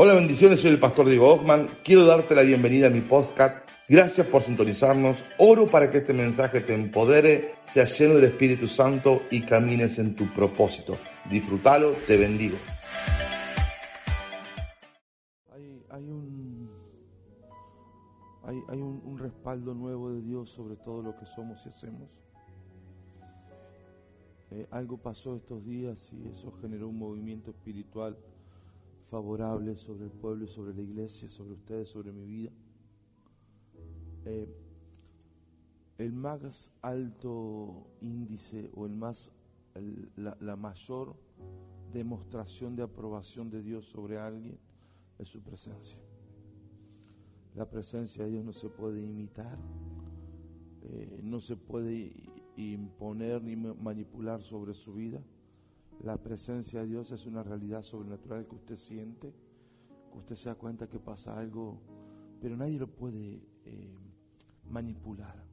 Hola, bendiciones, soy el pastor Diego Ockman. Quiero darte la bienvenida a mi podcast. Gracias por sintonizarnos. Oro para que este mensaje te empodere, sea lleno del Espíritu Santo y camines en tu propósito. Disfrútalo, te bendigo. Hay, un, hay, hay un respaldo nuevo de Dios sobre todo lo que somos y hacemos. Eh, algo pasó estos días y eso generó un movimiento espiritual favorable sobre el pueblo y sobre la iglesia, sobre ustedes, sobre mi vida. Eh, el más alto índice o el más, la, mayor demostración de aprobación de Dios sobre alguien es su presencia. La presencia de Dios no se puede imitar, eh, no se puede imponer ni ma- manipular sobre su vida. La presencia de Dios es una realidad sobrenatural que usted siente, que usted se da cuenta que pasa algo, pero nadie lo puede eh, manipular.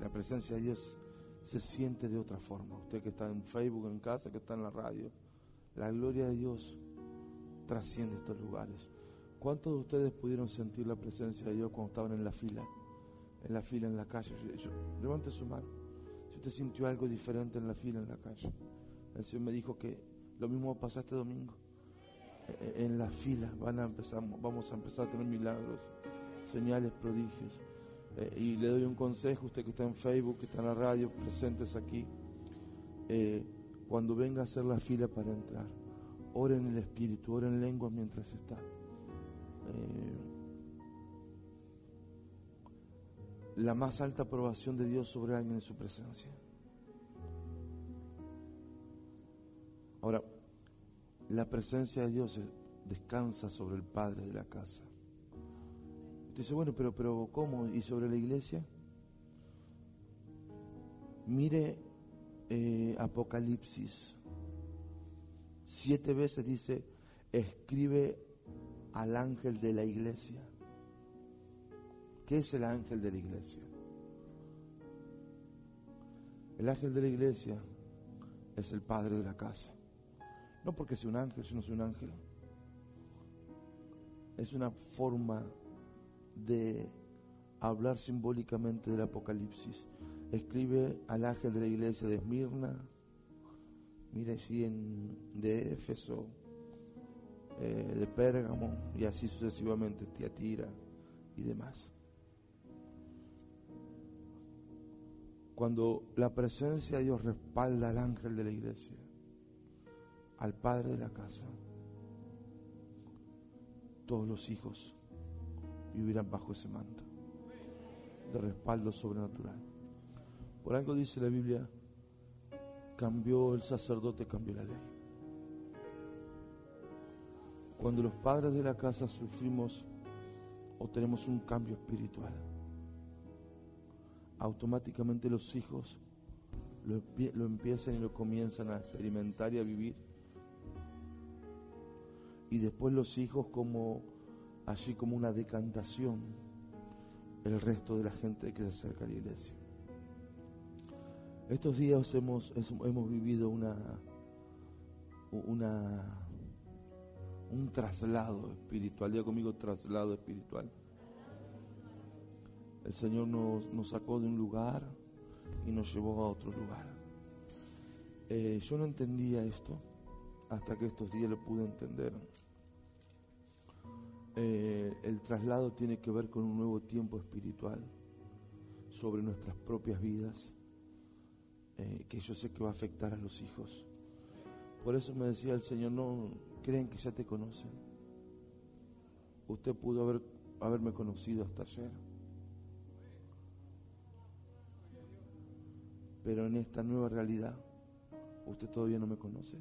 La presencia de Dios se siente de otra forma. Usted que está en Facebook, en casa, que está en la radio, la gloria de Dios trasciende estos lugares. ¿Cuántos de ustedes pudieron sentir la presencia de Dios cuando estaban en la fila? En la fila en la calle. Levante su mano. Si usted sintió algo diferente en la fila en la calle. El Señor me dijo que lo mismo va a pasar este domingo. Eh, eh, En la fila van a empezar, vamos a empezar a tener milagros, señales, prodigios. Eh, y le doy un consejo, usted que está en Facebook, que está en la radio, presentes aquí. Cuando venga a hacer la fila para entrar, ore en el Espíritu, ore en lengua mientras está. La más alta aprobación de Dios sobre alguien en su presencia. La presencia de Dios descansa sobre el Padre de la casa. Usted dice, bueno, pero, pero ¿cómo? ¿Y sobre la iglesia? Mire eh, Apocalipsis. Siete veces dice, escribe al ángel de la iglesia. ¿Qué es el ángel de la iglesia? El ángel de la iglesia es el padre de la casa. No porque sea un ángel, sino es un ángel. Es una forma de hablar simbólicamente del Apocalipsis. Escribe al ángel de la iglesia de Esmirna, mira allí en, de Éfeso, eh, de Pérgamo y así sucesivamente, Tiatira y demás. Cuando la presencia de Dios respalda al ángel de la iglesia, al padre de la casa, todos los hijos vivirán bajo ese manto de respaldo sobrenatural. Por algo dice la Biblia, cambió el sacerdote, cambió la ley. Cuando los padres de la casa sufrimos o tenemos un cambio espiritual, automáticamente los hijos lo, empie- lo empiezan y lo comienzan a experimentar y a vivir. Y después los hijos como allí como una decantación el resto de la gente que se acerca a la iglesia. Estos días hemos, hemos vivido una, una, un traslado espiritual. Diga conmigo traslado espiritual. El Señor nos, nos sacó de un lugar y nos llevó a otro lugar. Eh, yo no entendía esto hasta que estos días lo pude entender. Eh, el traslado tiene que ver con un nuevo tiempo espiritual sobre nuestras propias vidas, eh, que yo sé que va a afectar a los hijos. Por eso me decía el Señor, no creen que ya te conocen. Usted pudo haber, haberme conocido hasta ayer. Pero en esta nueva realidad, usted todavía no me conoce.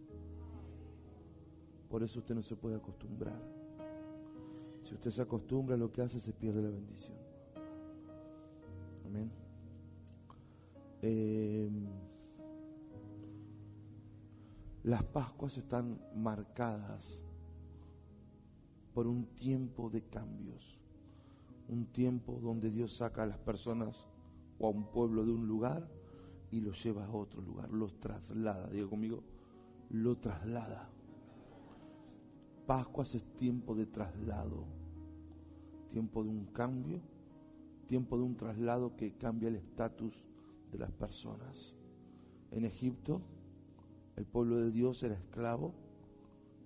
Por eso usted no se puede acostumbrar. Si usted se acostumbra a lo que hace, se pierde la bendición. Amén. Eh, las Pascuas están marcadas por un tiempo de cambios, un tiempo donde Dios saca a las personas o a un pueblo de un lugar y lo lleva a otro lugar, los traslada, diga conmigo, lo traslada. Pascuas es tiempo de traslado, tiempo de un cambio, tiempo de un traslado que cambia el estatus de las personas. En Egipto, el pueblo de Dios era esclavo.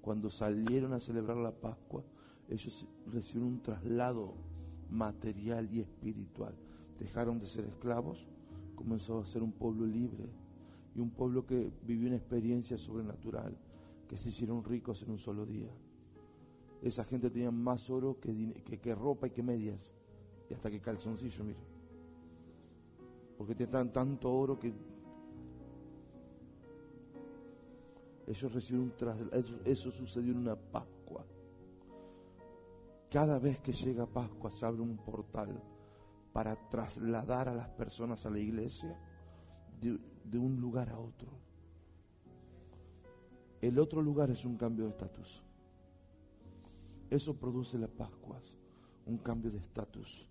Cuando salieron a celebrar la Pascua, ellos recibieron un traslado material y espiritual. Dejaron de ser esclavos, comenzó a ser un pueblo libre y un pueblo que vivió una experiencia sobrenatural, que se hicieron ricos en un solo día. Esa gente tenía más oro que, que, ropa y que medias. Y hasta que calzoncillo, mire. Porque tenían tanto oro que ellos recibieron un. Eso, sucedió en una Pascua. Cada vez que llega Pascua se abre un portal para trasladar a las personas a la iglesia de un lugar a otro. El otro lugar es un cambio de estatus. Eso produce las Pascuas, un cambio de estatus.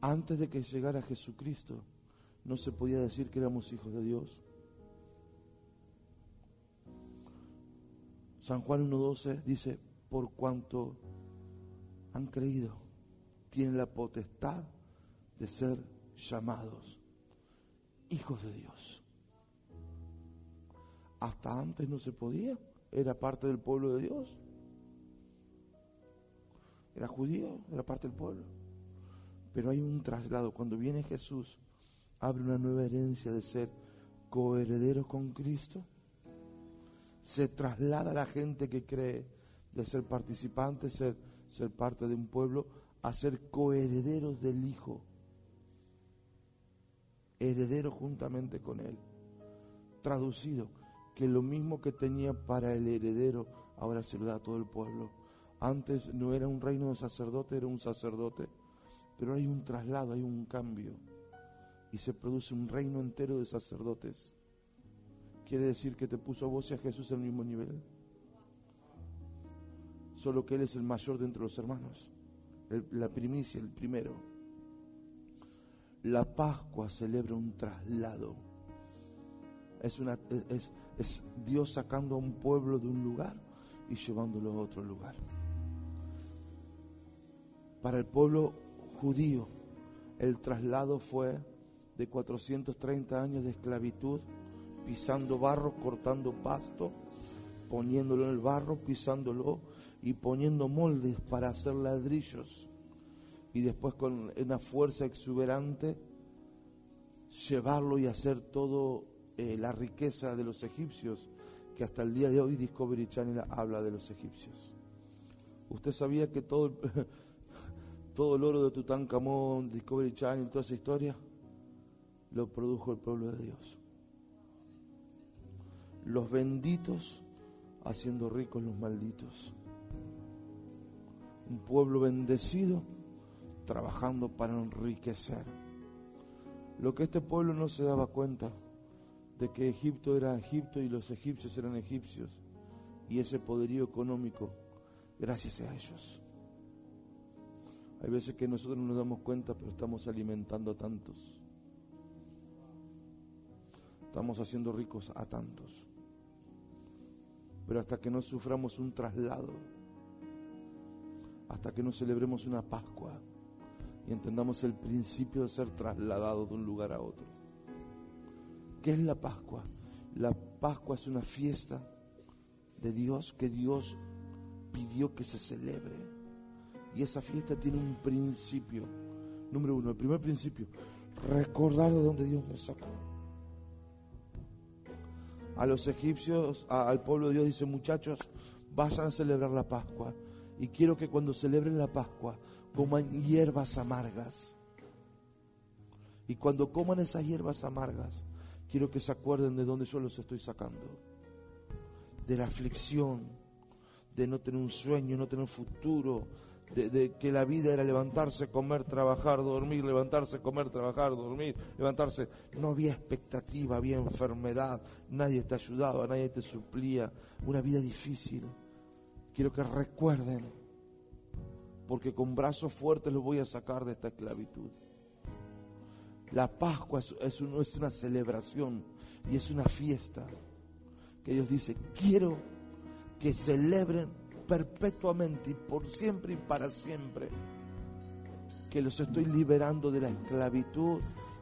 Antes de que llegara Jesucristo, no se podía decir que éramos hijos de Dios. San Juan 1.12 dice, por cuanto han creído, tienen la potestad de ser llamados hijos de Dios. Hasta antes no se podía, era parte del pueblo de Dios. Era judío, era parte del pueblo. Pero hay un traslado. Cuando viene Jesús, abre una nueva herencia de ser coherederos con Cristo. Se traslada a la gente que cree de ser participante, ser, ser parte de un pueblo, a ser coherederos del Hijo. Herederos juntamente con Él. Traducido, que lo mismo que tenía para el heredero, ahora se lo da a todo el pueblo antes no era un reino de sacerdote, era un sacerdote. Pero hay un traslado, hay un cambio. Y se produce un reino entero de sacerdotes. ¿Quiere decir que te puso a vos y a Jesús al mismo nivel? Solo que Él es el mayor de entre los hermanos. la primicia, el primero. La Pascua celebra un traslado. Es, una, es, es Dios sacando a un pueblo de un lugar y llevándolo a otro lugar para el pueblo judío el traslado fue de 430 años de esclavitud, pisando barro, cortando pasto, poniéndolo en el barro, pisándolo y poniendo moldes para hacer ladrillos. Y después con una fuerza exuberante llevarlo y hacer todo eh, la riqueza de los egipcios, que hasta el día de hoy Discovery Channel habla de los egipcios. Usted sabía que todo todo el oro de Tutankamón, Discovery Channel, toda esa historia, lo produjo el pueblo de Dios. Los benditos haciendo ricos los malditos. Un pueblo bendecido trabajando para enriquecer. Lo que este pueblo no se daba cuenta de que Egipto era Egipto y los egipcios eran egipcios y ese poderío económico gracias a ellos. Hay veces que nosotros no nos damos cuenta, pero estamos alimentando a tantos. Estamos haciendo ricos a tantos. Pero hasta que no suframos un traslado, hasta que no celebremos una Pascua y entendamos el principio de ser trasladado de un lugar a otro. ¿Qué es la Pascua? La Pascua es una fiesta de Dios que Dios pidió que se celebre. Y esa fiesta tiene un principio. Número uno, el primer principio, recordar de dónde Dios me sacó. A los egipcios, al pueblo de Dios dice, muchachos, vayan a celebrar la Pascua. Y quiero que cuando celebren la Pascua coman hierbas amargas. Y cuando coman esas hierbas amargas, quiero que se acuerden de dónde yo los estoy sacando. De la aflicción, de no tener un sueño, no tener un futuro, de, que la vida era levantarse, comer, trabajar, dormir, levantarse, comer, trabajar, dormir, levantarse. No había expectativa, había enfermedad, nadie te ayudaba, nadie te suplía. Una vida difícil. Quiero que recuerden, porque con brazos fuertes los voy a sacar de esta esclavitud. La Pascua es, es, es una celebración y es una fiesta que Dios dice, quiero que celebren perpetuamente y por siempre y para siempre que los estoy liberando de la esclavitud,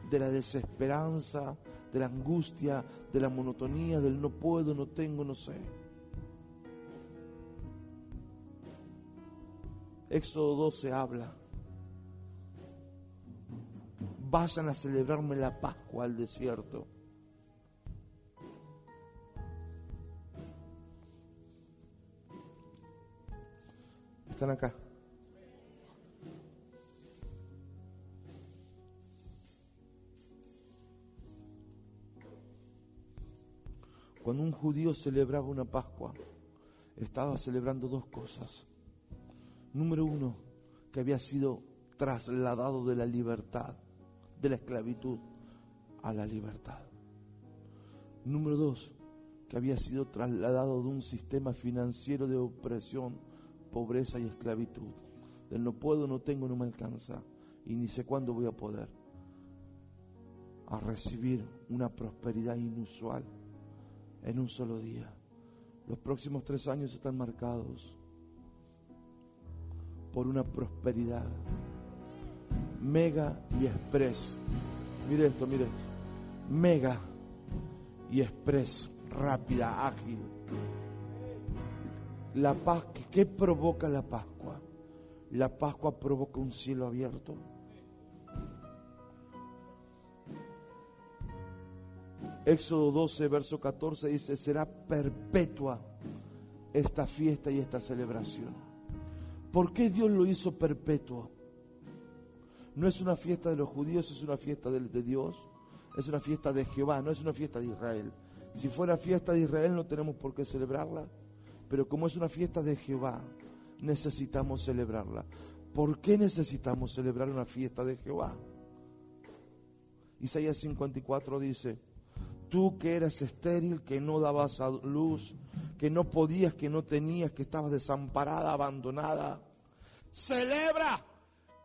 de la desesperanza, de la angustia, de la monotonía, del no puedo, no tengo, no sé. Éxodo 12 habla. Vayan a celebrarme la Pascua al desierto. Están acá. Cuando un judío celebraba una Pascua, estaba celebrando dos cosas. Número uno, que había sido trasladado de la libertad, de la esclavitud, a la libertad. Número dos, que había sido trasladado de un sistema financiero de opresión, pobreza y esclavitud. Del no puedo, no tengo, no me alcanza y ni sé cuándo voy a poder. A recibir una prosperidad inusual en un solo día. Los próximos tres años están marcados por una prosperidad mega y express. Mire esto, mire esto. Mega y express, rápida, ágil. La paz, ¿qué provoca la Pascua? La Pascua provoca un cielo abierto Éxodo 12, verso 14 dice, será perpetua esta fiesta y esta celebración. ¿Por qué Dios lo hizo perpetuo? No es una fiesta de los judíos, es una fiesta de, de Dios, es una fiesta de Jehová, no es una fiesta de Israel. Si fuera fiesta de Israel no tenemos por qué celebrarla, pero como es una fiesta de Jehová, necesitamos celebrarla. ¿Por qué necesitamos celebrar una fiesta de Jehová? Isaías 54 dice, Tú que eras estéril, que no dabas a luz, que no podías, que no tenías, que estabas desamparada, abandonada. Celebra,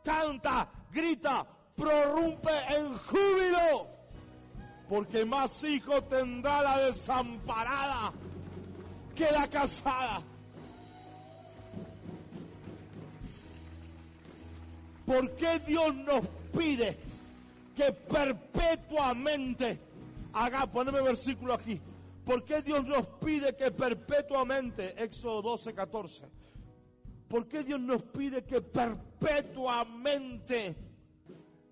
canta, grita, prorrumpe en júbilo, porque más hijos tendrá la desamparada que la casada. ¿Por qué Dios nos pide que perpetuamente haga, poneme versículo aquí. ¿Por qué Dios nos pide que perpetuamente, Éxodo 12, 14, ¿por qué Dios nos pide que perpetuamente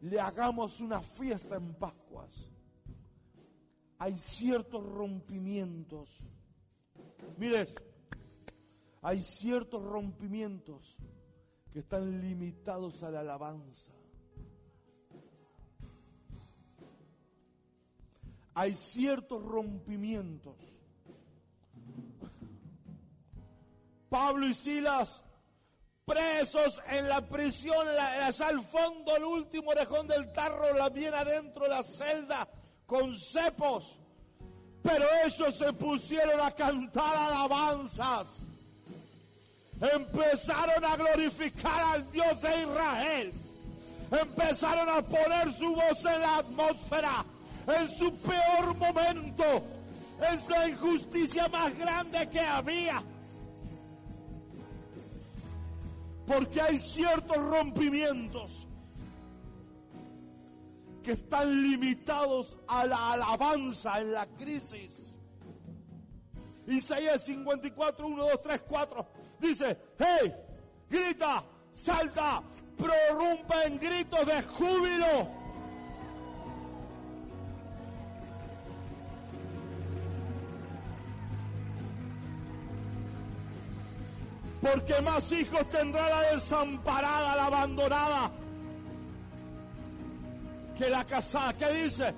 le hagamos una fiesta en Pascuas? Hay ciertos rompimientos. Mire, hay ciertos rompimientos que están limitados a la alabanza. hay ciertos rompimientos. Pablo y Silas presos en la prisión, allá al fondo, el último orejón del tarro, la bien adentro de la celda, con cepos. Pero ellos se pusieron a cantar alabanzas. Empezaron a glorificar al Dios de Israel. Empezaron a poner su voz en la atmósfera en su peor momento, en la injusticia más grande que había. Porque hay ciertos rompimientos que están limitados a la alabanza en la crisis. Isaías 54, 1, 2, 3, 4 dice, hey, grita, salta, prorrumpe en gritos de júbilo. Porque más hijos tendrá la desamparada, la abandonada, que la casada. ¿Qué dice?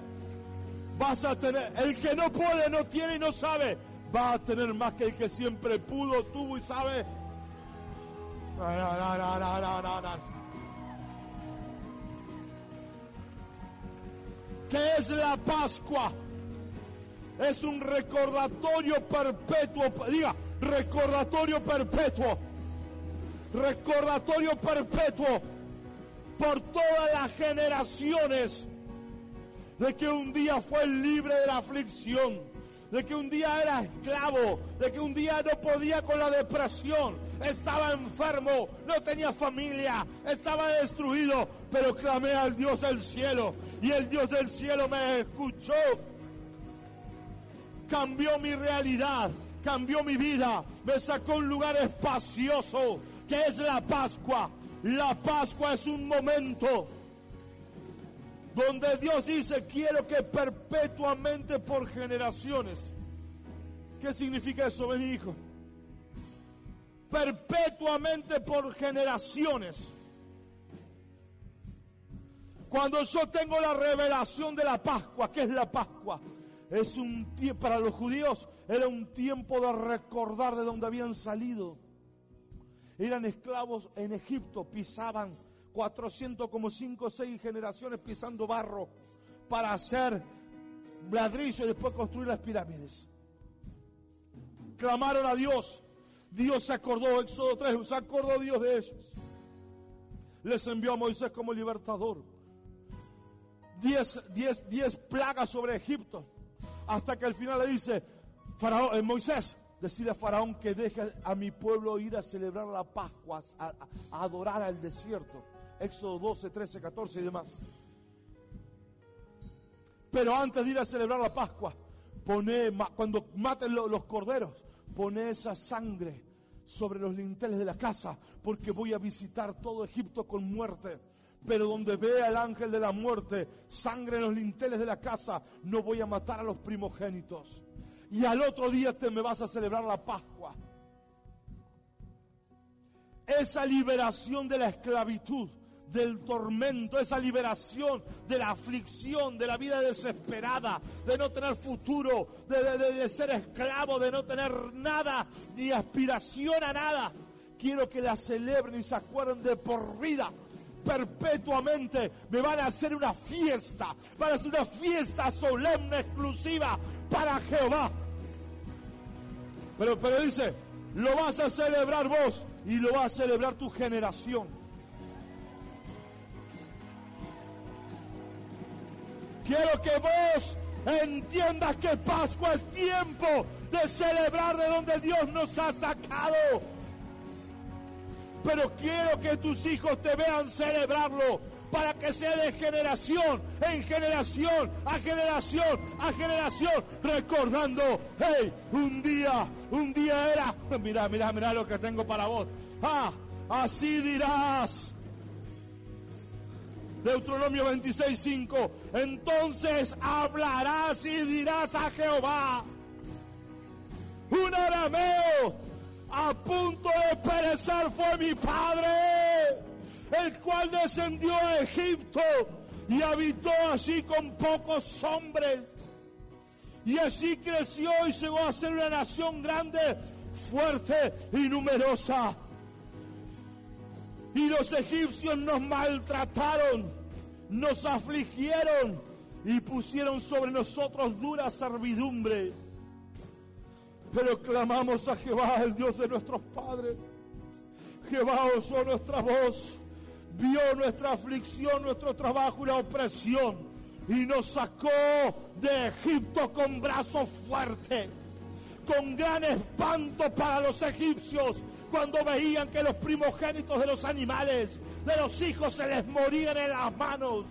Vas a tener, el que no puede, no tiene y no sabe, va a tener más que el que siempre pudo, tuvo y sabe. ¿Qué es la Pascua? Es un recordatorio perpetuo. Diga, recordatorio perpetuo, recordatorio perpetuo por todas las generaciones de que un día fue libre de la aflicción, de que un día era esclavo, de que un día no podía con la depresión, estaba enfermo, no tenía familia, estaba destruido, pero clamé al Dios del cielo y el Dios del cielo me escuchó. Cambió mi realidad, cambió mi vida, me sacó un lugar espacioso que es la Pascua. La Pascua es un momento donde Dios dice, quiero que perpetuamente por generaciones. ¿Qué significa eso, mi hijo? Perpetuamente por generaciones. Cuando yo tengo la revelación de la Pascua, ¿qué es la Pascua? Es un tiempo, para los judíos era un tiempo de recordar de dónde habían salido. Eran esclavos en Egipto, pisaban 400 como 5 o 6 generaciones pisando barro para hacer ladrillo y después construir las pirámides. Clamaron a Dios. Dios se acordó, Éxodo 3, se acordó Dios de ellos. Les envió a Moisés como libertador. 10 diez, diez plagas sobre Egipto. Hasta que al final le dice, Faraón, eh, Moisés, decide a Faraón que deje a mi pueblo ir a celebrar la Pascua, a, a adorar al desierto. Éxodo 12, 13, 14 y demás. Pero antes de ir a celebrar la Pascua, pone, cuando maten los corderos, pone esa sangre sobre los linteles de la casa, porque voy a visitar todo Egipto con muerte. Pero donde vea el ángel de la muerte, sangre en los linteles de la casa, no voy a matar a los primogénitos. Y al otro día te me vas a celebrar la Pascua. Esa liberación de la esclavitud del tormento, esa liberación de la aflicción, de la vida desesperada, de no tener futuro, de, ser esclavo, de no tener nada, ni aspiración a nada. Quiero que la celebren y se acuerden de por vida perpetuamente me van a hacer una fiesta, van a hacer una fiesta solemne exclusiva para Jehová. Pero, pero dice, lo vas a celebrar vos y lo va a celebrar tu generación. Quiero que vos entiendas que Pascua es tiempo de celebrar de donde Dios nos ha sacado. Pero quiero que tus hijos te vean celebrarlo para que sea de generación en generación, a generación, a generación, recordando, hey, un día, un día era, mira, mira, mira lo que tengo para vos. Ah, así dirás, Deuteronomio 26, 5. Entonces hablarás y dirás a Jehová, un arameo a punto de perecer fue mi padre, el cual descendió a Egipto y habitó allí con pocos hombres. Y así creció y llegó a ser una nación grande, fuerte y numerosa. Y los egipcios nos maltrataron, nos afligieron y pusieron sobre nosotros dura servidumbre. Pero clamamos a Jehová, el Dios de nuestros padres. Jehová oyó nuestra voz, vio nuestra aflicción, nuestro trabajo y la opresión y nos sacó de Egipto con brazo fuerte, con gran espanto para los egipcios cuando veían que los primogénitos de los animales, de los hijos, se les morían en las manos.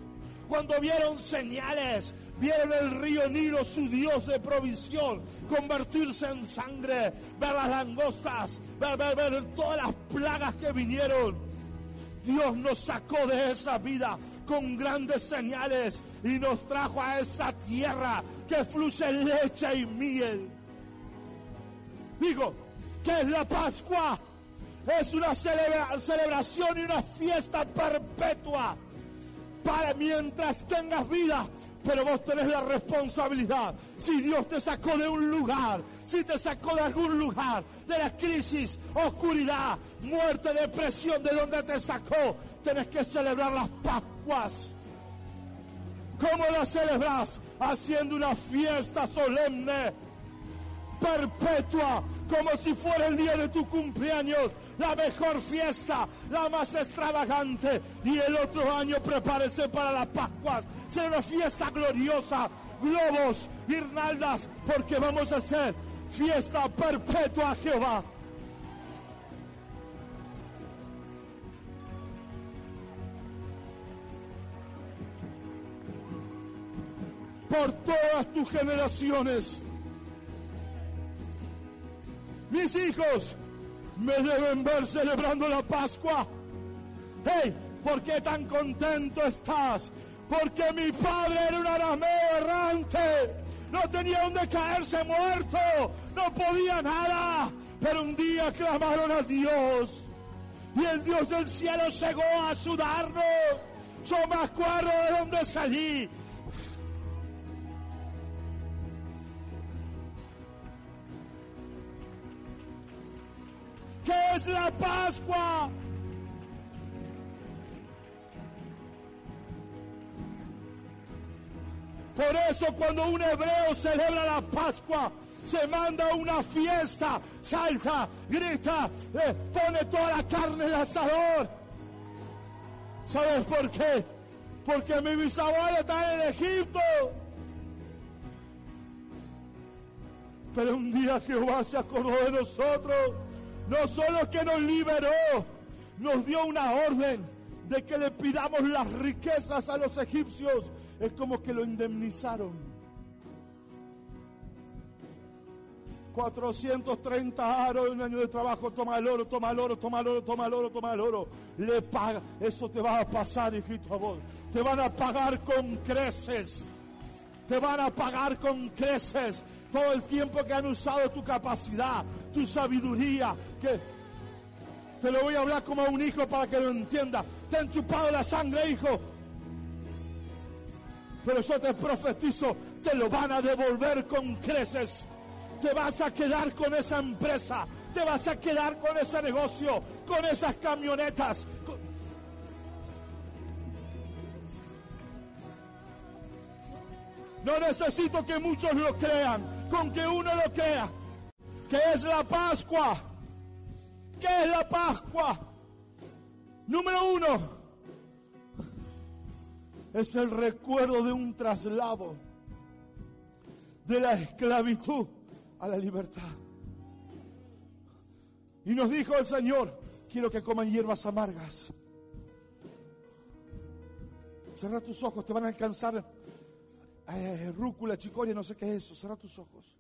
Cuando vieron señales, vieron el río Nilo, su Dios de provisión, convertirse en sangre, ver las langostas, ver, ver, ver todas las plagas que vinieron. Dios nos sacó de esa vida con grandes señales y nos trajo a esa tierra que fluye leche y miel. Digo, ¿qué es la Pascua? Es una celebración y una fiesta perpetua para mientras tengas vida. Pero vos tenés la responsabilidad. Si Dios te sacó de un lugar, si te sacó de algún lugar, de la crisis, oscuridad, muerte, depresión, de donde te sacó, tenés que celebrar las Pascuas. ¿Cómo las celebras? Haciendo una fiesta solemne, perpetua, como si fuera el día de tu cumpleaños, la mejor fiesta, la más extravagante. Y el otro año prepárese para las Pascuas. Será una fiesta gloriosa, globos, guirnaldas, porque vamos a hacer fiesta perpetua a Jehová. por todas tus generaciones. Mis hijos me deben ver celebrando la Pascua. Hey, ¿por qué tan contento estás? Porque mi padre era un arameo errante. No tenía donde caerse muerto. No podía nada. Pero un día clamaron a Dios. Y el Dios del cielo llegó a ayudarnos. Yo me acuerdo de dónde salí. ¿Qué es la Pascua? Por eso cuando un hebreo celebra la Pascua, se manda una fiesta, salta, grita, eh, pone toda la carne en el asador. ¿Sabes por qué? Porque mi bisabuelo está en Egipto. Pero un día Jehová se acordó de nosotros. No solo que nos liberó, nos dio una orden de que le pidamos las riquezas a los egipcios es como que lo indemnizaron. 430 aros, un año de trabajo, toma el oro, toma el oro, toma el oro, toma el oro, toma el oro. Le paga, eso te va a pasar, hijito a vos. Te van a pagar con creces. Te van a pagar con creces todo el tiempo que han usado tu capacidad, tu sabiduría, que te lo voy a hablar como a un hijo para que lo entienda. Te han chupado la sangre, hijo. Pero yo te profetizo, te lo van a devolver con creces. Te vas a quedar con esa empresa, te vas a quedar con ese negocio, con esas camionetas. No necesito que muchos lo crean, con que uno lo crea. Que es la Pascua. ¿Qué es la Pascua? Número uno, es el recuerdo de un traslado de la esclavitud a la libertad. Y nos dijo el Señor, quiero que coman hierbas amargas. Cerra tus ojos, te van a alcanzar eh, rúcula, chicoria, no sé qué es eso. Cerra tus ojos.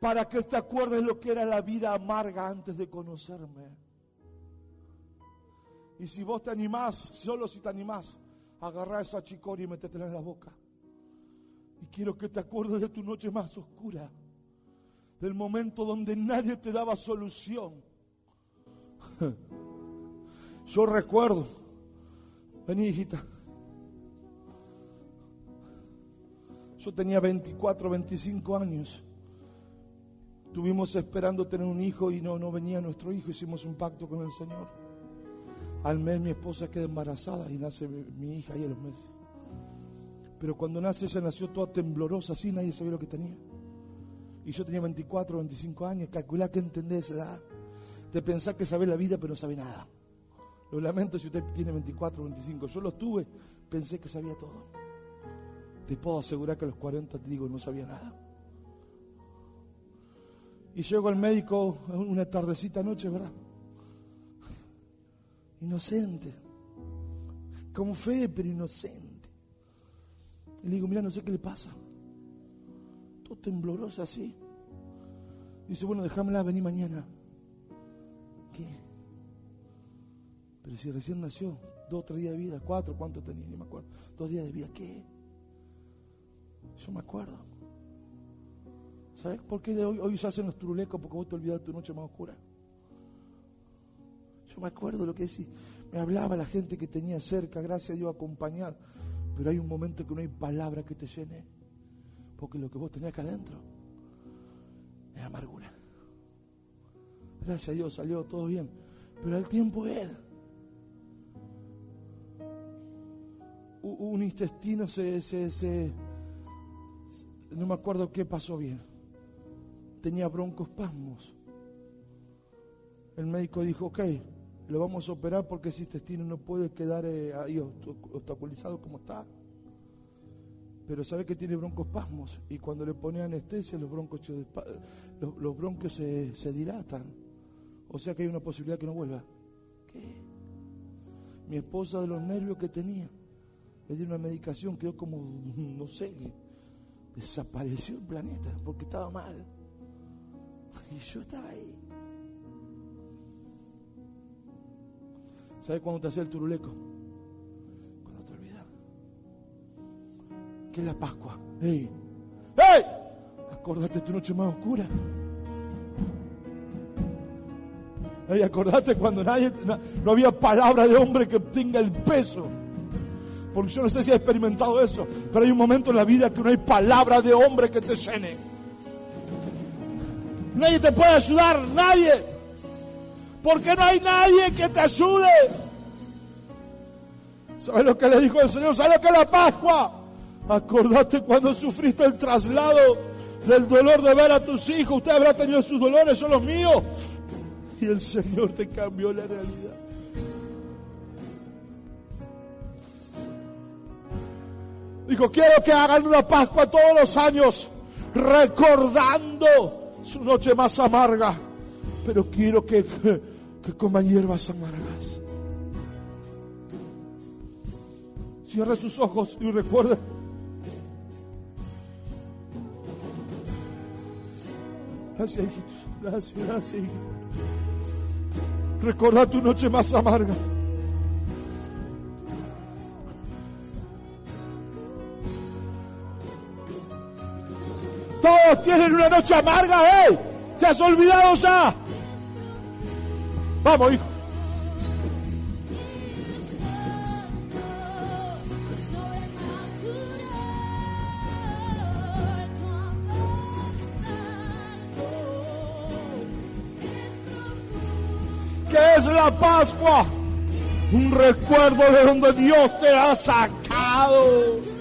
Para que te acuerdes lo que era la vida amarga antes de conocerme. Y si vos te animás, solo si te animás, agarrá esa chicoria y métetela en la boca. Y quiero que te acuerdes de tu noche más oscura, del momento donde nadie te daba solución. Yo recuerdo, vení hijita, yo tenía 24, 25 años. Tuvimos esperando tener un hijo y no, no venía nuestro hijo. Hicimos un pacto con el Señor. Al mes mi esposa queda embarazada y nace mi, hija ahí a los meses. Pero cuando nace ella nació toda temblorosa, así nadie sabía lo que tenía. Y yo tenía 24, 25 años, calculá que entendés esa edad. De pensar que sabe la vida pero no sabe nada. Lo lamento si usted tiene 24, 25. Yo los tuve, pensé que sabía todo. Te puedo asegurar que a los 40 te digo, no sabía nada. Y llego al médico una tardecita noche, ¿verdad? inocente, con fe, pero inocente. Y le digo, mira, no sé qué le pasa. Todo tembloroso así. Dice, bueno, déjamela venir mañana. Pero si recién nació, dos o tres días de vida, cuatro, ¿cuánto tenía? Ni me acuerdo. Dos días de vida, ¿qué? Yo me acuerdo. ¿Sabes por qué hoy, hoy se hacen los turulecos? Porque vos te olvidas de tu noche más oscura. Yo me acuerdo lo que decía, me hablaba la gente que tenía cerca, gracias a Dios acompañar, pero hay un momento que no hay palabra que te llene, porque lo que vos tenías acá adentro es amargura. Gracias a Dios salió todo bien, pero al tiempo era. Un intestino se, se, se, no me acuerdo qué pasó bien. Tenía broncospasmos. El médico dijo, ok, lo vamos a operar porque ese intestino no puede quedar eh, ahí obstaculizado como está. Pero sabe que tiene broncospasmos y cuando le pone anestesia los broncos, los, bronquios se, se dilatan. O sea que hay una posibilidad que no vuelva. ¿Qué? Mi esposa de los nervios que tenía, le dio una medicación, quedó como, no sé, desapareció el planeta porque estaba mal. Y yo estaba ahí. ¿Sabes cuándo te hacía el turuleco? Cuando te olvidas. ¿Qué es la Pascua? ¡Ey! ¡Ey! Acordate tu noche más oscura. ¡Ey! Acordate cuando nadie, no había palabra de hombre que tenga el peso. Porque yo no sé si has experimentado eso, pero hay un momento en la vida que no hay palabra de hombre que te llene. Nadie te puede ayudar, nadie. Porque no hay nadie que te ayude. ¿Sabes lo que le dijo el Señor? ¿Sabes lo que es la Pascua? Acordate cuando sufriste el traslado del dolor de ver a tus hijos. Usted habrá tenido sus dolores, son los míos. Y el Señor te cambió la realidad. Dijo, quiero que hagan una Pascua todos los años, recordando su noche más amarga, pero quiero que, que, coman hierbas amargas. Cierre sus ojos y recuerde. Gracias, hijitos. Gracias, gracias, Recuerda tu noche más amarga. Todos tienen una noche amarga, ¿eh? ¿Te has olvidado ya? Vamos, hijo. ¿Qué es la Pascua? Un recuerdo de donde Dios te ha sacado.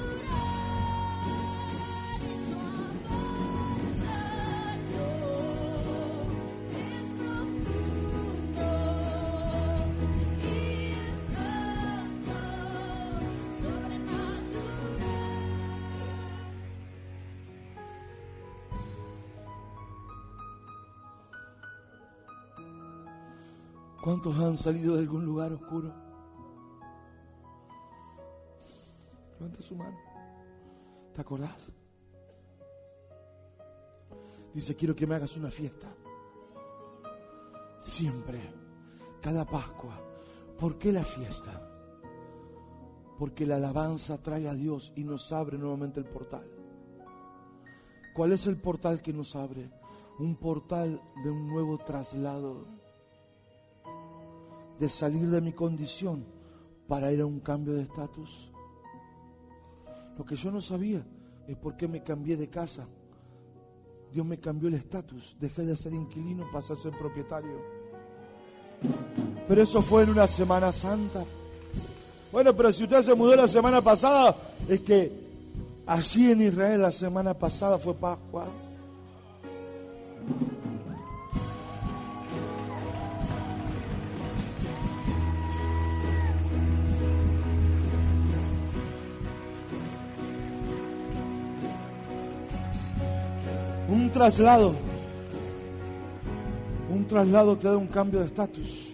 ¿Cuántos han salido de algún lugar oscuro? Levanta su mano. ¿Te acordás? Dice, quiero que me hagas una fiesta. Siempre, cada Pascua. ¿Por qué la fiesta? Porque la alabanza trae a Dios y nos abre nuevamente el portal. ¿Cuál es el portal que nos abre? Un portal de un nuevo traslado de salir de mi condición para ir a un cambio de estatus. Lo que yo no sabía es por qué me cambié de casa. Dios me cambió el estatus. Dejé de ser inquilino, pasé a ser propietario. Pero eso fue en una Semana Santa. Bueno, pero si usted se mudó la semana pasada, es que allí en Israel la semana pasada fue Pascua. Un traslado, un traslado te da un cambio de estatus.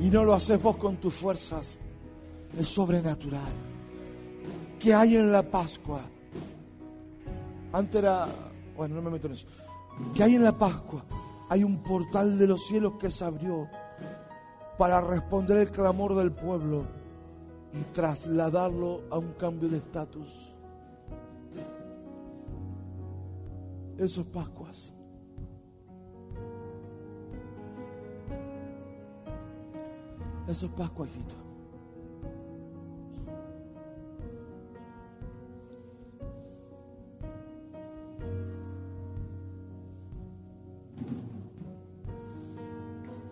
Y no lo haces vos con tus fuerzas, es sobrenatural. ¿Qué hay en la Pascua? Antes era, bueno, no me meto en eso. ¿Qué hay en la Pascua? Hay un portal de los cielos que se abrió para responder el clamor del pueblo y trasladarlo a un cambio de estatus. Esos Pascuas. Eso es Pascua, hijito.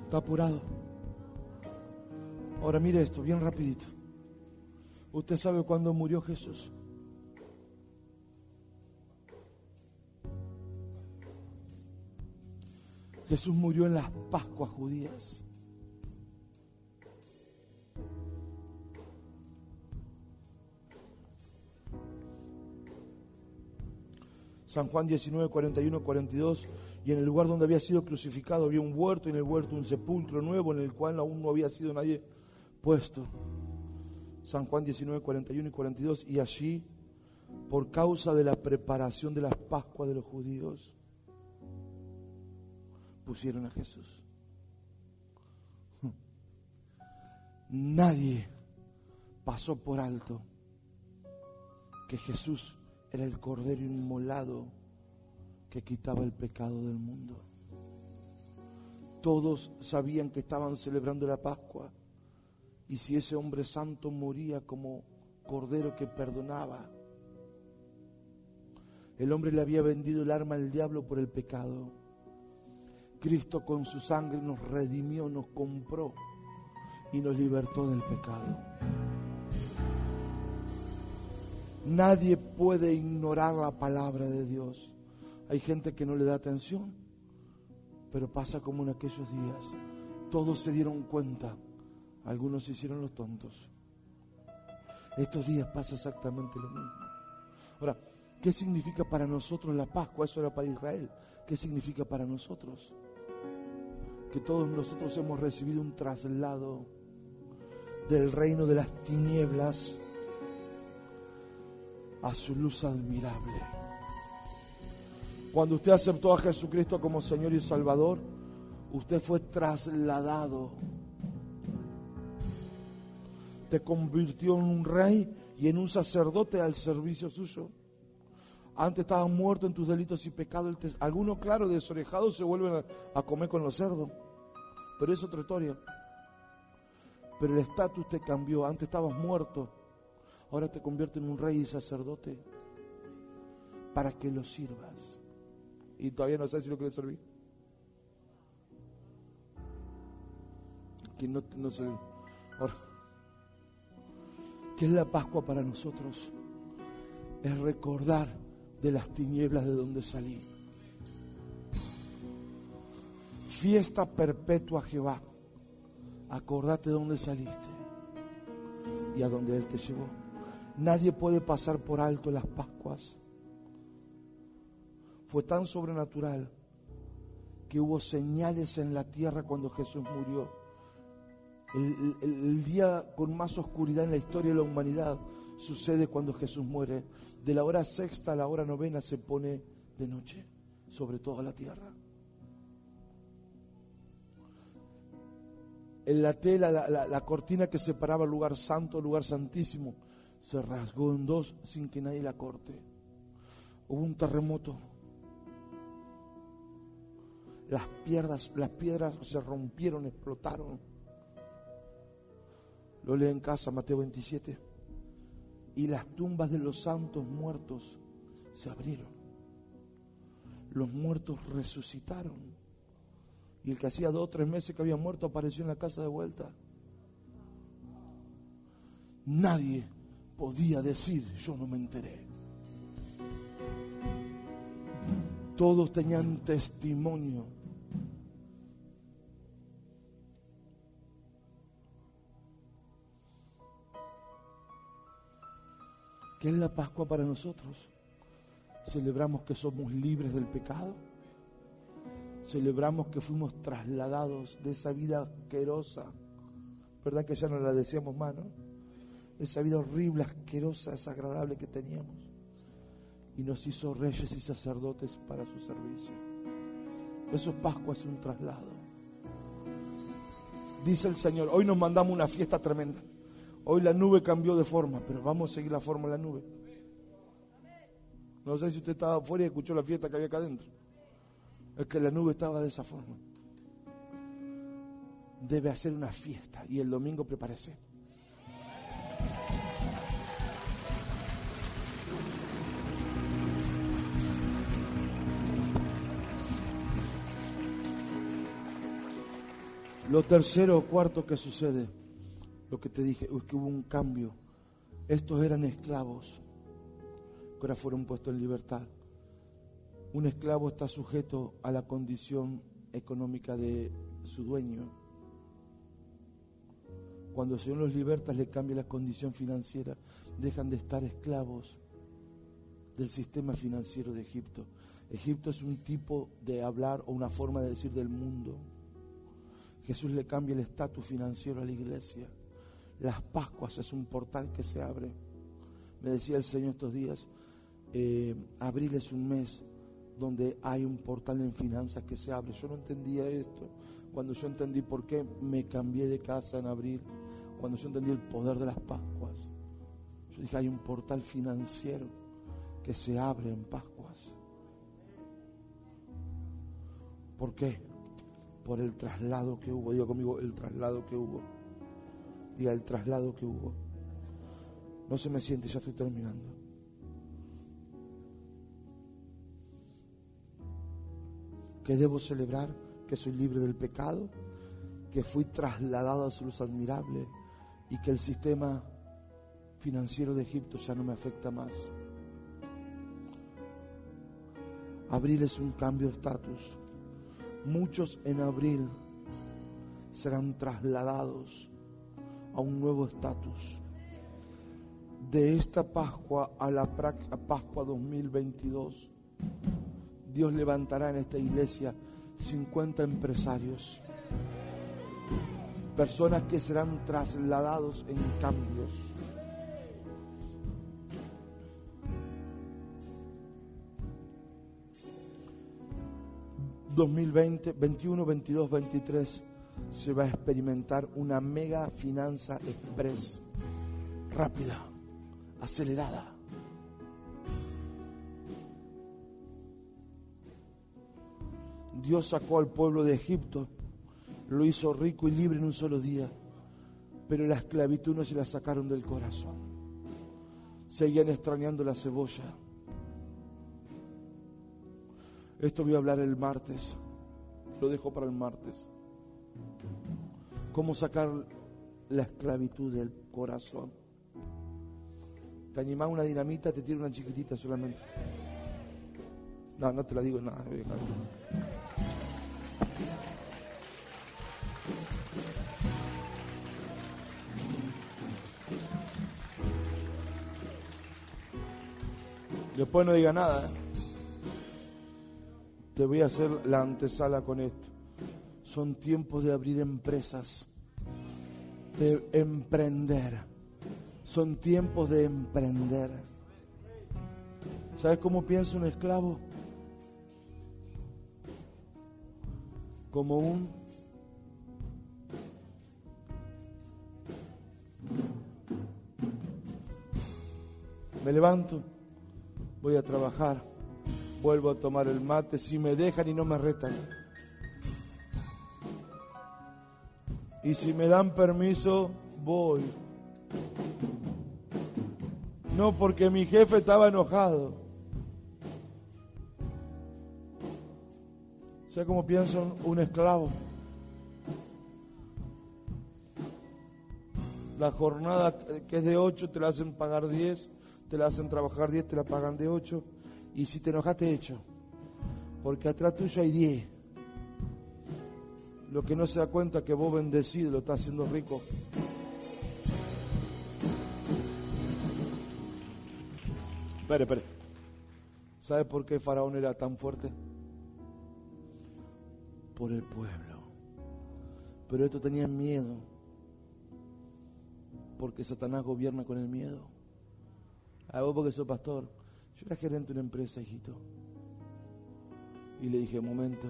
Está apurado. Ahora mire esto, bien rapidito. ¿Usted sabe cuándo murió Jesús? Jesús murió en las Pascuas judías. San Juan 19, 41, 42, y en el lugar donde había sido crucificado había un huerto, y en el huerto un sepulcro nuevo en el cual aún no había sido nadie puesto. San Juan 19, 41 y 42, y allí, por causa de la preparación de las Pascuas de los judíos, pusieron a Jesús. Nadie pasó por alto que Jesús era el Cordero inmolado que quitaba el pecado del mundo. Todos sabían que estaban celebrando la Pascua y si ese hombre santo moría como Cordero que perdonaba, el hombre le había vendido el arma al diablo por el pecado. Cristo con su sangre nos redimió, nos compró y nos libertó del pecado. Nadie puede ignorar la palabra de Dios. Hay gente que no le da atención, pero pasa como en aquellos días. Todos se dieron cuenta, algunos se hicieron los tontos. Estos días pasa exactamente lo mismo. Ahora, ¿qué significa para nosotros la Pascua? Eso era para Israel. ¿Qué significa para nosotros? Que todos nosotros hemos recibido un traslado del reino de las tinieblas a su luz admirable. Cuando usted aceptó a Jesucristo como Señor y Salvador, usted fue trasladado. Te convirtió en un rey y en un sacerdote al servicio suyo. Antes estabas muerto en tus delitos y pecados. Algunos, claro, desorejados se vuelven a, a comer con los cerdos. Pero es otra historia pero el estatus te cambió. Antes estabas muerto, ahora te convierte en un rey y sacerdote para que lo sirvas. Y todavía no sabes si lo quieres servir. Que no, no se... Ahora, ¿qué es la Pascua para nosotros? Es recordar de las tinieblas de donde salí. Fiesta perpetua Jehová acordate de dónde saliste y a dónde Él te llevó. Nadie puede pasar por alto las Pascuas. Fue tan sobrenatural que hubo señales en la tierra cuando Jesús murió. El, día con más oscuridad en la historia de la humanidad sucede cuando Jesús muere. De la hora sexta a la hora novena se pone de noche sobre toda la tierra. La tela, la, cortina que separaba el lugar santo, el lugar santísimo, se rasgó en dos sin que nadie la corte. Hubo un terremoto. Las piedras, las piedras se rompieron, explotaron. Lo leo en casa, Mateo 27. Y las tumbas de los santos muertos se abrieron. Los muertos resucitaron y el que hacía dos o tres meses que había muerto apareció en la casa de vuelta. Nadie podía decir, yo no me enteré. Todos tenían testimonio. ¿Qué es la Pascua para nosotros? Celebramos que somos libres del pecado celebramos que fuimos trasladados de esa vida asquerosa, ¿verdad que ya no la deseamos más, no? Esa vida horrible, asquerosa, desagradable que teníamos. Y nos hizo reyes y sacerdotes para su servicio. Eso es Pascua, es un traslado. Dice el Señor, hoy nos mandamos una fiesta tremenda. Hoy la nube cambió de forma, pero vamos a seguir la forma de la nube. No sé si usted estaba afuera y escuchó la fiesta que había acá adentro. Es que la nube estaba de esa forma. Debe hacer una fiesta y el domingo prepárese. Lo tercero o cuarto que sucede, lo que te dije, es que hubo un cambio. Estos eran esclavos que ahora fueron puestos en libertad. Un esclavo está sujeto a la condición económica de su dueño. Cuando el Señor los liberta, le cambia la condición financiera. Dejan de estar esclavos del sistema financiero de Egipto. Egipto es un tipo de hablar o una forma de decir del mundo. Jesús le cambia el estatus financiero a la iglesia. Las Pascuas es un portal que se abre. Me decía el Señor estos días, eh, abril es un mes donde hay un portal en finanzas que se abre. Yo no entendía esto. Cuando yo entendí por qué me cambié de casa en abril, cuando yo entendí el poder de las Pascuas, yo dije, hay un portal financiero que se abre en Pascuas. ¿Por qué? Por el traslado que hubo. Diga conmigo, el traslado que hubo. Diga, el traslado que hubo. No se me siente, ya estoy terminando. Que debo celebrar que soy libre del pecado, que fui trasladado a su luz admirable y que el sistema financiero de Egipto ya no me afecta más. Abril es un cambio de estatus. Muchos en abril serán trasladados a un nuevo estatus. De esta Pascua a la Pascua 2022, Dios levantará en esta iglesia 50 empresarios, personas que serán trasladados en cambios. ...2020, 21, 22, 23... ...se va a experimentar una mega finanza express... ...rápida, acelerada Dios sacó al pueblo de Egipto, lo hizo rico y libre en un solo día, pero la esclavitud no se la sacaron del corazón. Seguían extrañando la cebolla. Esto voy a hablar el martes, lo dejo para el martes. ¿Cómo sacar la esclavitud del corazón? Te animás una dinamita, te tiro una chiquitita solamente. No, no te la digo nada. Después no diga nada. ¿eh? Te voy a hacer la antesala con esto. Son tiempos de abrir empresas, de emprender. Son tiempos de emprender. ¿Sabes cómo piensa un esclavo? Como un me levanto voy a trabajar, vuelvo a tomar el mate, si me dejan y no me retan. Y si me dan permiso, voy. No porque mi jefe estaba enojado. ¿Sabe cómo piensa un, esclavo? La jornada que es de 8 te la hacen pagar 10 te la hacen trabajar 10, te la pagan de 8. Y si te enojaste, hecho. Porque atrás tuyo hay 10. Lo que no se da cuenta que vos bendecido lo estás haciendo rico. Espere, espere. ¿Sabe por qué Faraón era tan fuerte? Por el pueblo. Pero esto tenía miedo. Porque Satanás gobierna con el miedo. A vos porque soy pastor. Yo era gerente de una empresa, hijito. Y le dije, momento,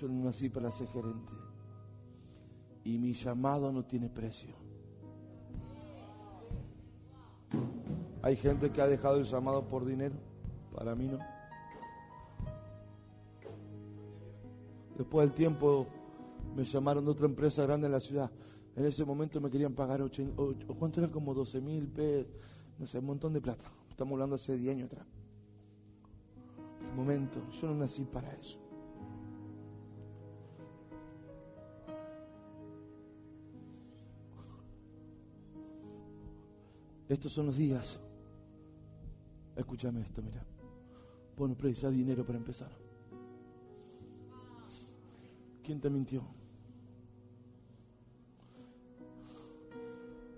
yo no nací para ser gerente. Y mi llamado no tiene precio. Hay gente que ha dejado el llamado por dinero. Para mí no. Después del tiempo me llamaron de otra empresa grande en la ciudad. En ese momento me querían pagar, ¿cuánto era? Como 12 mil pesos no sé, un montón de plata. Estamos hablando hace 10 años atrás. Momento, yo no nací para eso. Estos son los días. Escúchame esto, mira. Bueno, precisa dinero para empezar. ¿Quién te mintió?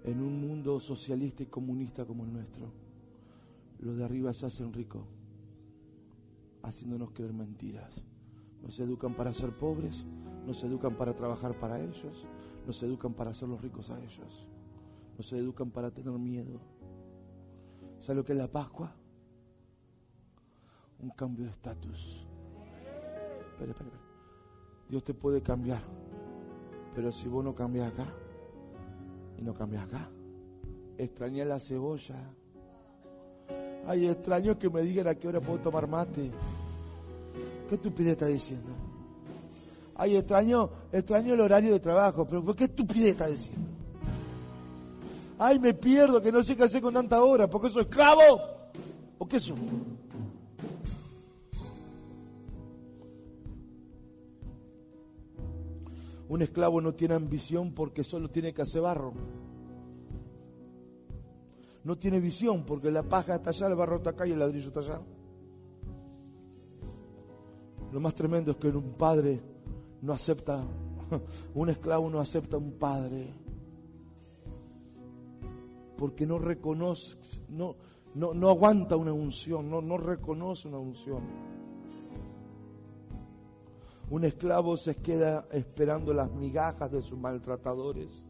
en un mundo socialista y comunista como el nuestro, los de arriba se hacen ricos haciéndonos creer mentiras. Nos educan para ser pobres, nos educan para trabajar para ellos, nos educan para hacerlos ricos a ellos, nos educan para tener miedo. ¿Sabe lo que es la Pascua? Un cambio de estatus. Espera, espera, espera. Dios te puede cambiar, pero si vos no cambias acá y no cambias acá, extrañé la cebolla. Ay, extraño que me digan a qué hora puedo tomar mate. ¿Qué estupidez está diciendo? Ay, extraño, extraño el horario de trabajo, pero ¿qué estupidez está diciendo? Ay, me pierdo, que no sé qué hacer con tanta hora, porque soy esclavo. ¿O qué soy? Un esclavo no tiene ambición porque solo tiene que hacer barro. No tiene visión porque la paja está allá, el barro está acá y el ladrillo está allá. Lo más tremendo es que un padre no acepta, un esclavo no acepta a un padre. Porque no reconoce, no, no, no aguanta una unción, no, no reconoce una unción. Un esclavo se queda esperando las migajas de sus maltratadores.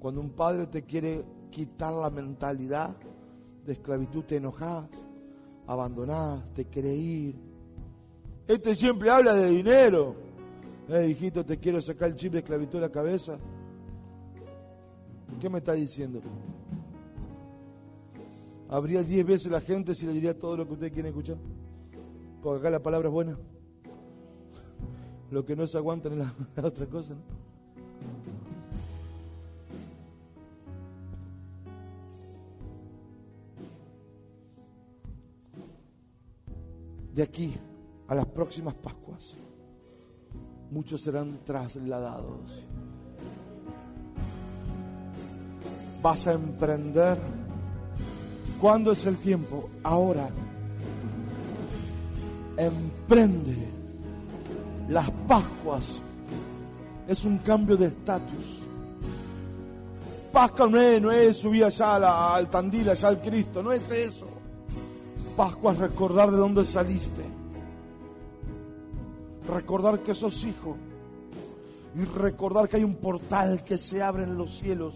Cuando un padre te quiere quitar la mentalidad de esclavitud, te enojas, abandonás, te querés ir. Este siempre habla de dinero. Eh, hijito, te quiero sacar el chip de esclavitud de la cabeza. ¿Qué me está diciendo? Habría diez veces la gente si le diría todo lo que ustedes quieren escuchar. Porque acá la palabra es buena. Lo que no se aguantan es la, otra cosa, de aquí a las próximas Pascuas, muchos serán trasladados. Vas a emprender. ¿Cuándo es el tiempo? Ahora. Emprende. Las Pascuas es un cambio de estatus. Pascua no es, es subir allá al tandil, allá al Cristo, no es eso. Pascua es recordar de dónde saliste. Recordar que sos hijo. Y recordar que hay un portal que se abre en los cielos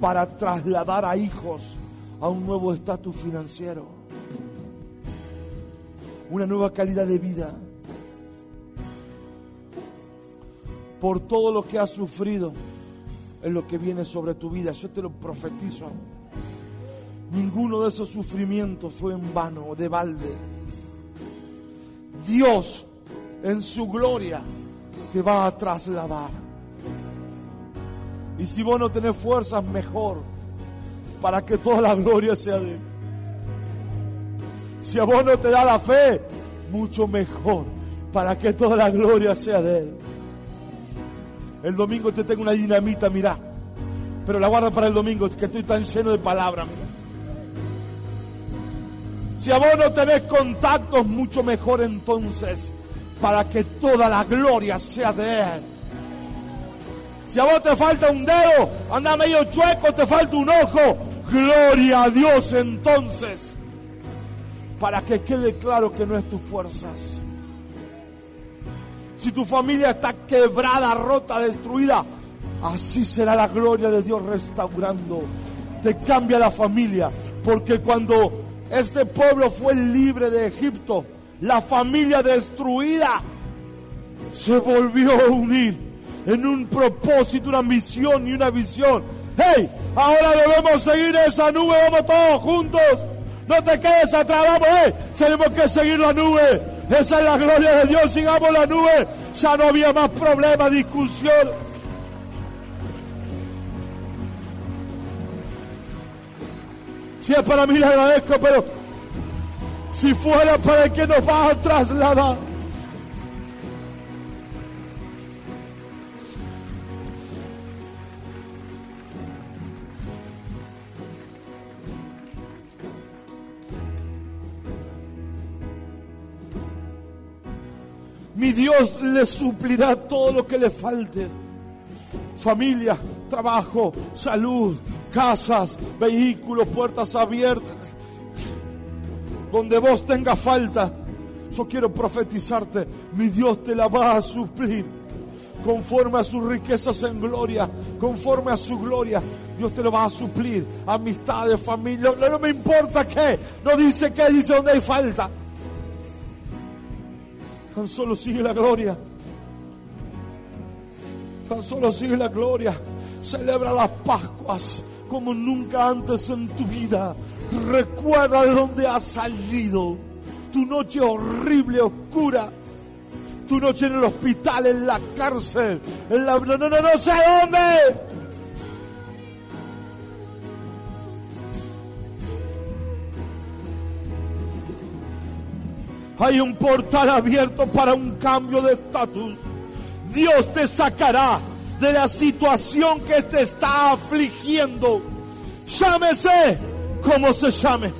para trasladar a hijos a un nuevo estatus financiero. Una nueva calidad de vida. Por todo lo que has sufrido en lo que viene sobre tu vida. Yo te lo profetizo. Ninguno de esos sufrimientos fue en vano o de balde. Dios en su gloria te va a trasladar. Y si vos no tenés fuerzas, mejor, para que toda la gloria sea de Él. Si a vos no te da la fe, mucho mejor, para que toda la gloria sea de Él. El domingo te tengo una dinamita, mirá, pero la guarda para el domingo, que estoy tan lleno de palabras. Si a vos no tenés contactos, mucho mejor entonces, para que toda la gloria sea de Él. Si a vos te falta un dedo, anda medio chueco, te falta un ojo, gloria a Dios entonces, para que quede claro que no es tus fuerzas. Si tu familia está quebrada, rota, destruida, así será la gloria de Dios restaurando. Te cambia la familia, porque cuando este pueblo fue libre de Egipto. La familia destruida se volvió a unir en un propósito, una misión y una visión. Hey, ahora debemos seguir esa nube, vamos todos juntos. No te quedes atrás, vamos, hey, tenemos que seguir la nube. Esa es la gloria de Dios, sigamos la nube. Ya no había más problema, discusión. Si es para mí, le agradezco, pero si fuera para el que nos va a trasladar. Dios le suplirá todo lo que le falte. familia, trabajo, salud, casas, vehículos, puertas abiertas. Donde vos tengas falta, yo quiero profetizarte, mi Dios te la va a suplir conforme a sus riquezas en gloria, conforme a su gloria. Dios te lo va a suplir. Amistades, familia, no, no me importa qué. No dice qué, dice donde hay falta. Tan solo sigue la gloria. Tan solo sigue la gloria. Celebra las Pascuas como nunca antes en tu vida. Recuerda de dónde has salido. Tu noche horrible, oscura. Tu noche en el hospital, en la cárcel. En la... No, no, no, no sé dónde. Hay un portal abierto para un cambio de estatus. Dios te sacará de la situación que te está afligiendo. Llámese como se llame.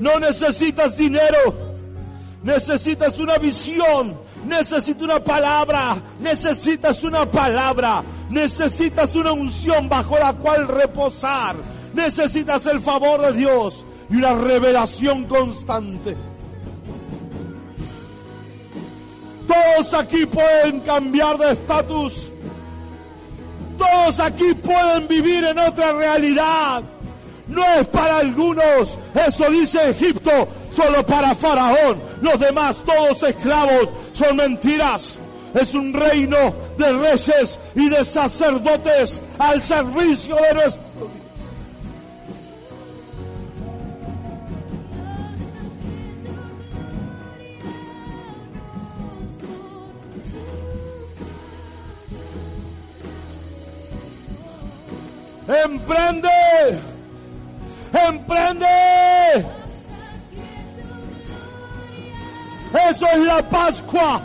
No necesitas dinero, necesitas una visión, necesitas una palabra, necesitas una palabra, necesitas una unción bajo la cual reposar, necesitas el favor de Dios y una revelación constante. Todos aquí pueden cambiar de estatus. Todos aquí pueden vivir en otra realidad. No es para algunos, eso dice Egipto, solo para Faraón. Los demás, todos esclavos, son mentiras. Es un reino de reyes y de sacerdotes al servicio de nuestro Emprende. Emprende. Eso es la Pascua.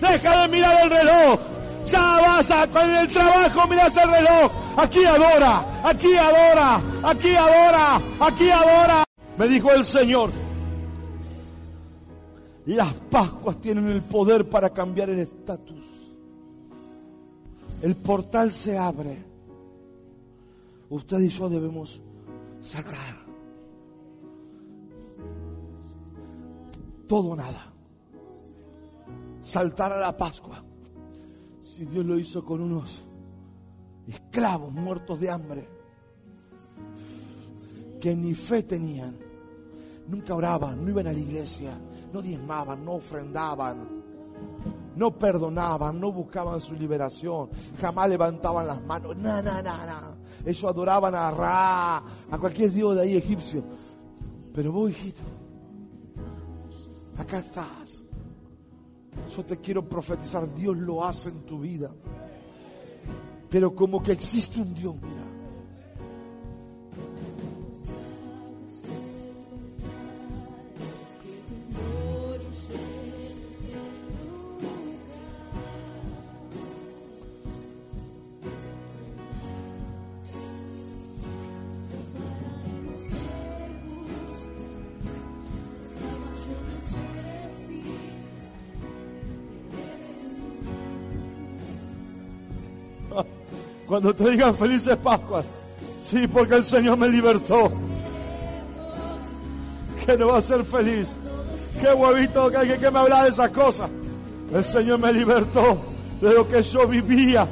Deja de mirar el reloj. Ya vas a, con el trabajo, miras el reloj. Aquí adora, aquí adora, aquí adora, aquí adora. Me dijo el Señor. Las Pascuas tienen el poder para cambiar el estatus el portal se abre. Usted y yo debemos sacar todo o nada. Saltar a la Pascua. Si Dios lo hizo con unos esclavos muertos de hambre, que ni fe tenían, nunca oraban, no iban a la iglesia, no diezmaban, no ofrendaban no perdonaban, no buscaban su liberación, jamás levantaban las manos, nada, nada, nada. Ellos adoraban a Ra, a cualquier dios de ahí egipcio. Pero vos, hijito, acá estás. Yo te quiero profetizar, Dios lo hace en tu vida. Pero como que existe un Dios, Cuando te digan felices Pascuas, sí, porque el Señor me libertó. Que no va a ser feliz. Qué huevito que, que me habla de esas cosas. El Señor me libertó de lo que yo vivía.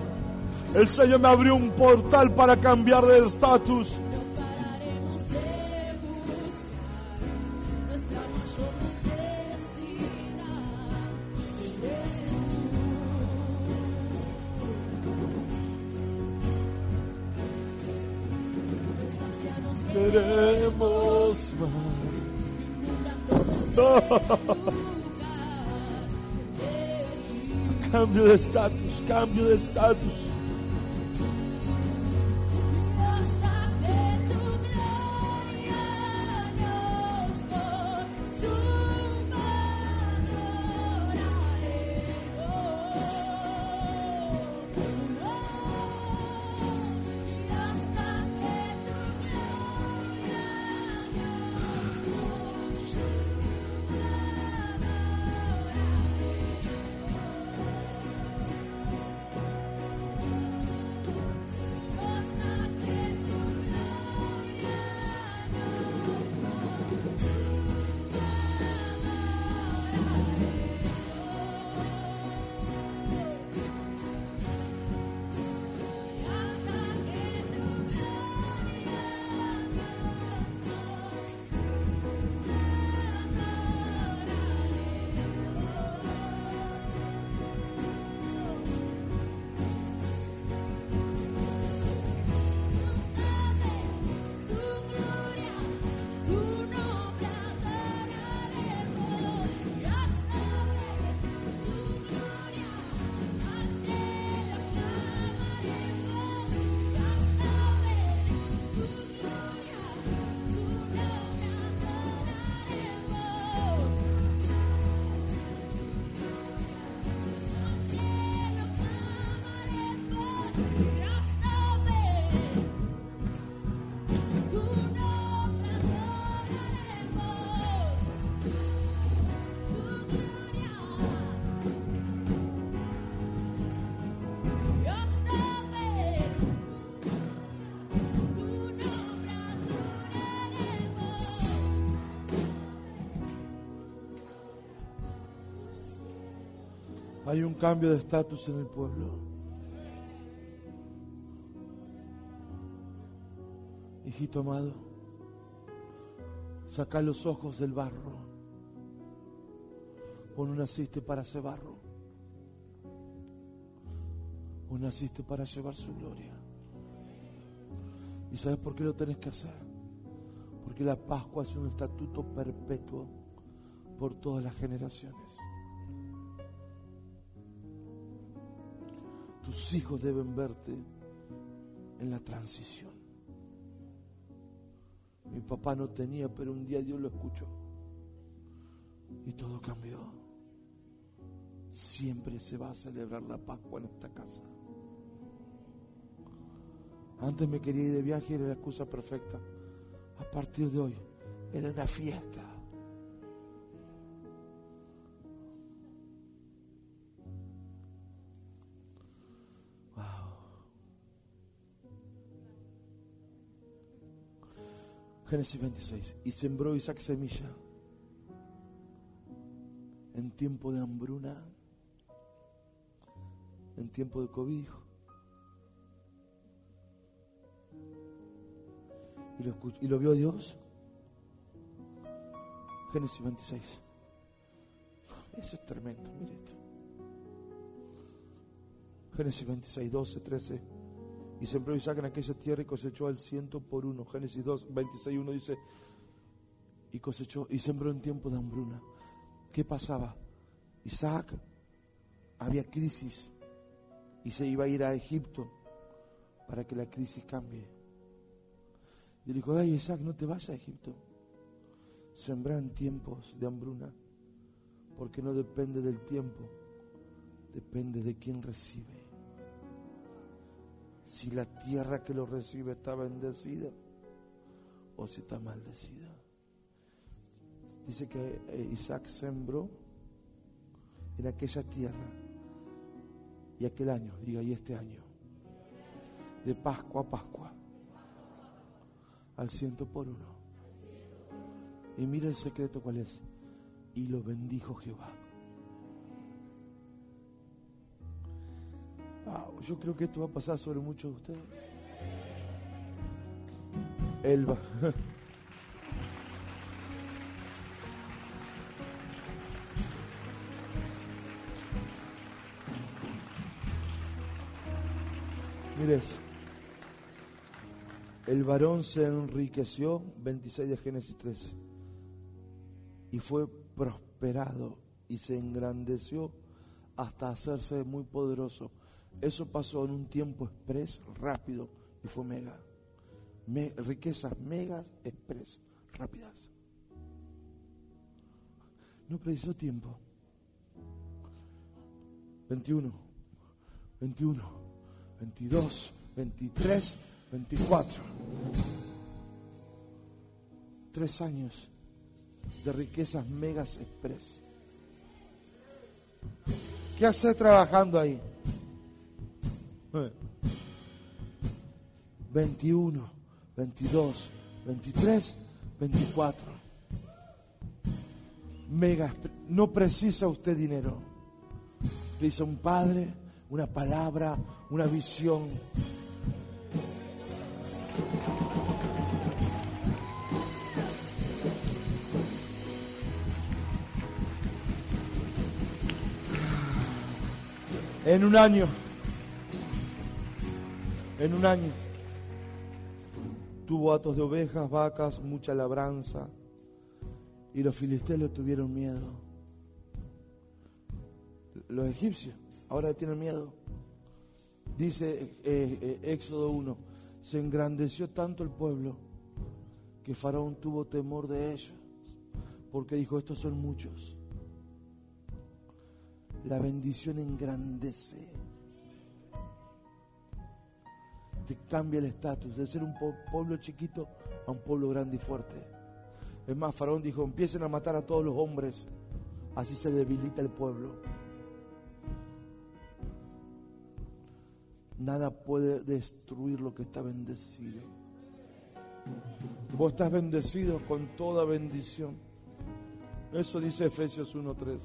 El Señor me abrió un portal para cambiar de estatus. De estatus, cambio de estatus. Hay un cambio de estatus en el pueblo. Hijito amado, saca los ojos del barro. Vos no naciste para ese barro. Vos naciste para llevar su gloria. ¿Y sabes por qué lo tenés que hacer? Porque la Pascua es un estatuto perpetuo por todas las generaciones. Tus hijos deben verte en la transición. Mi papá no tenía, pero un día Dios lo escuchó. Y todo cambió. Siempre se va a celebrar la Pascua en esta casa. Antes me quería ir de viaje y era la excusa perfecta. A partir de hoy era una fiesta. Génesis 26. Y sembró Isaac semilla en tiempo de hambruna, en tiempo de cobijo. Y lo, y lo vio Dios. Génesis 26. Eso es tremendo, mire esto. Génesis 26, 12, 13. Y sembró Isaac en aquella tierra y cosechó al ciento por uno. Génesis 2, 26, 1 dice, y cosechó, y sembró en tiempo de hambruna. ¿Qué pasaba? Isaac, había crisis y se iba a ir a Egipto para que la crisis cambie. Y le dijo, ay Isaac, no te vayas a Egipto. Sembra en tiempos de hambruna, porque no depende del tiempo, depende de quien recibe si la tierra que lo recibe está bendecida o si está maldecida. Dice que eh, Isaac sembró en aquella tierra y aquel año, diga, y este año, de Pascua a Pascua, al ciento por uno. Y mira el secreto cuál es. Y lo bendijo Jehová. Yo creo que esto va a pasar sobre muchos de ustedes. Elba. Mires, el varón se enriqueció, 26 de Génesis 13, y fue prosperado y se engrandeció hasta hacerse muy poderoso eso pasó en un tiempo express, rápido, y fue mega. riquezas megas, express, rápidas. No precisó tiempo. 21, 21, 22, 23, 24. Tres años de riquezas megas express. ¿Qué hace trabajando ahí? 21, 22, 23, 24. Mega, no precisa usted dinero. Precisa un padre, una palabra, una visión. En un año en un año. Tuvo atos de ovejas, vacas, mucha labranza. Y los filisteos tuvieron miedo. Los egipcios ahora tienen miedo. Dice eh, eh, Éxodo 1, se engrandeció tanto el pueblo que Faraón tuvo temor de ellos, porque dijo, estos son muchos. La bendición engrandece cambia el estatus de ser un pueblo chiquito a un pueblo grande y fuerte. Es más, Faraón dijo, empiecen a matar a todos los hombres, así se debilita el pueblo. Nada puede destruir lo que está bendecido. Vos estás bendecido con toda bendición. Eso dice Efesios 1.3.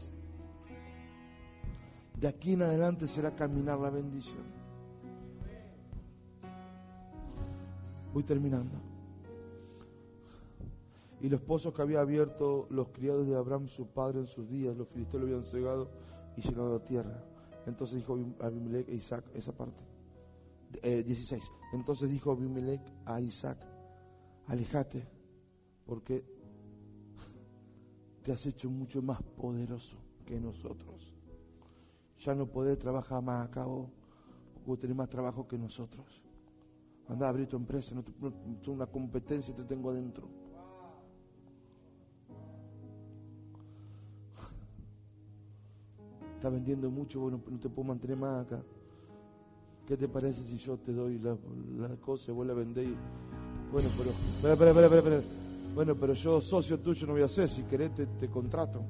De aquí en adelante será caminar la bendición. Voy terminando. Y los pozos que había abierto los criados de Abraham, su padre, en sus días, los filisteos lo habían cegado y llenado la tierra. Entonces dijo Abimelech a Isaac, esa parte. 16. Eh, Entonces dijo Abimelech a Isaac, alejate, porque te has hecho mucho más poderoso que nosotros. Ya no podés trabajar más a cabo, porque tenés más trabajo que nosotros. Anda a abrir tu empresa, no, es una competencia te tengo adentro. Está vendiendo mucho, bueno, no te puedo mantener más acá. ¿Qué te parece si yo te doy la, cosa y vos la vendés? Bueno, pero, espera, espera, espera, espera, Bueno, pero yo socio tuyo no voy a ser, si querés te contrato.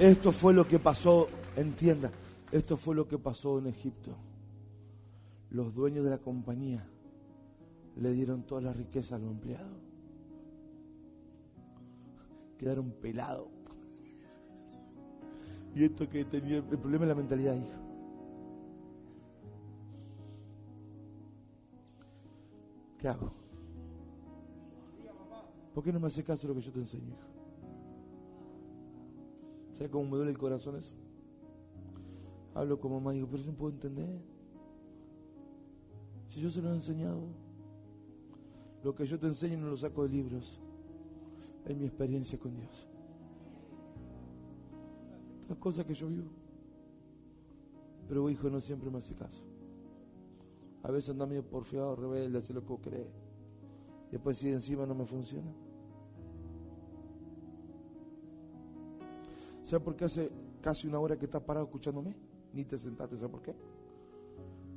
Esto fue lo que pasó, entienda, esto fue lo que pasó en Egipto. Los dueños de la compañía le dieron toda la riqueza a los empleados. Quedaron pelados. Y esto que tenía, el problema es la mentalidad, hijo. ¿Qué hago? ¿Por qué no me hace caso lo que yo te enseño, hijo? ¿Sabes cómo me duele el corazón eso? Hablo como mamá, digo, pero yo no puedo entender. Si yo se lo he enseñado. Lo que yo te enseño no lo saco de libros. Es mi experiencia con Dios. Las cosas que yo vivo. Pero hijo no siempre me hace caso. A veces anda medio porfiado, rebelde, hace lo que cree. Y después si encima no me funciona. ¿Sabes por qué hace casi una hora que estás parado escuchándome? Ni te sentaste, ¿sabes por qué?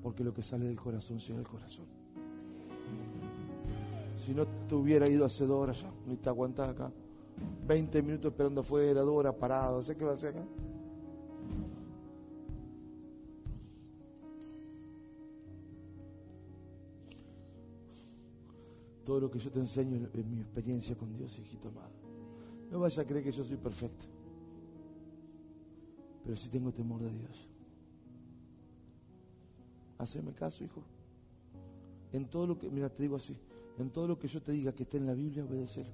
Porque lo que sale del corazón llega del corazón. Si no te hubiera ido hace dos horas ya, ni te aguantas acá. 20 minutos esperando afuera, dos horas parado. ¿Sabes qué va a hacer acá? Todo lo que yo te enseño es mi experiencia con Dios, hijito amado. No vayas a creer que yo soy perfecto. Pero sí tengo temor de Dios. Haceme caso, hijo. En todo lo que, mira, te digo así, en todo lo que yo te diga que esté en la Biblia, obedecer.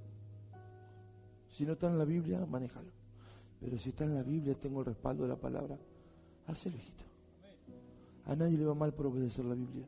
Si no está en la Biblia, manéjalo. Pero si está en la Biblia, tengo el respaldo de la palabra, hazlo, hijito. A nadie le va mal por obedecer la Biblia.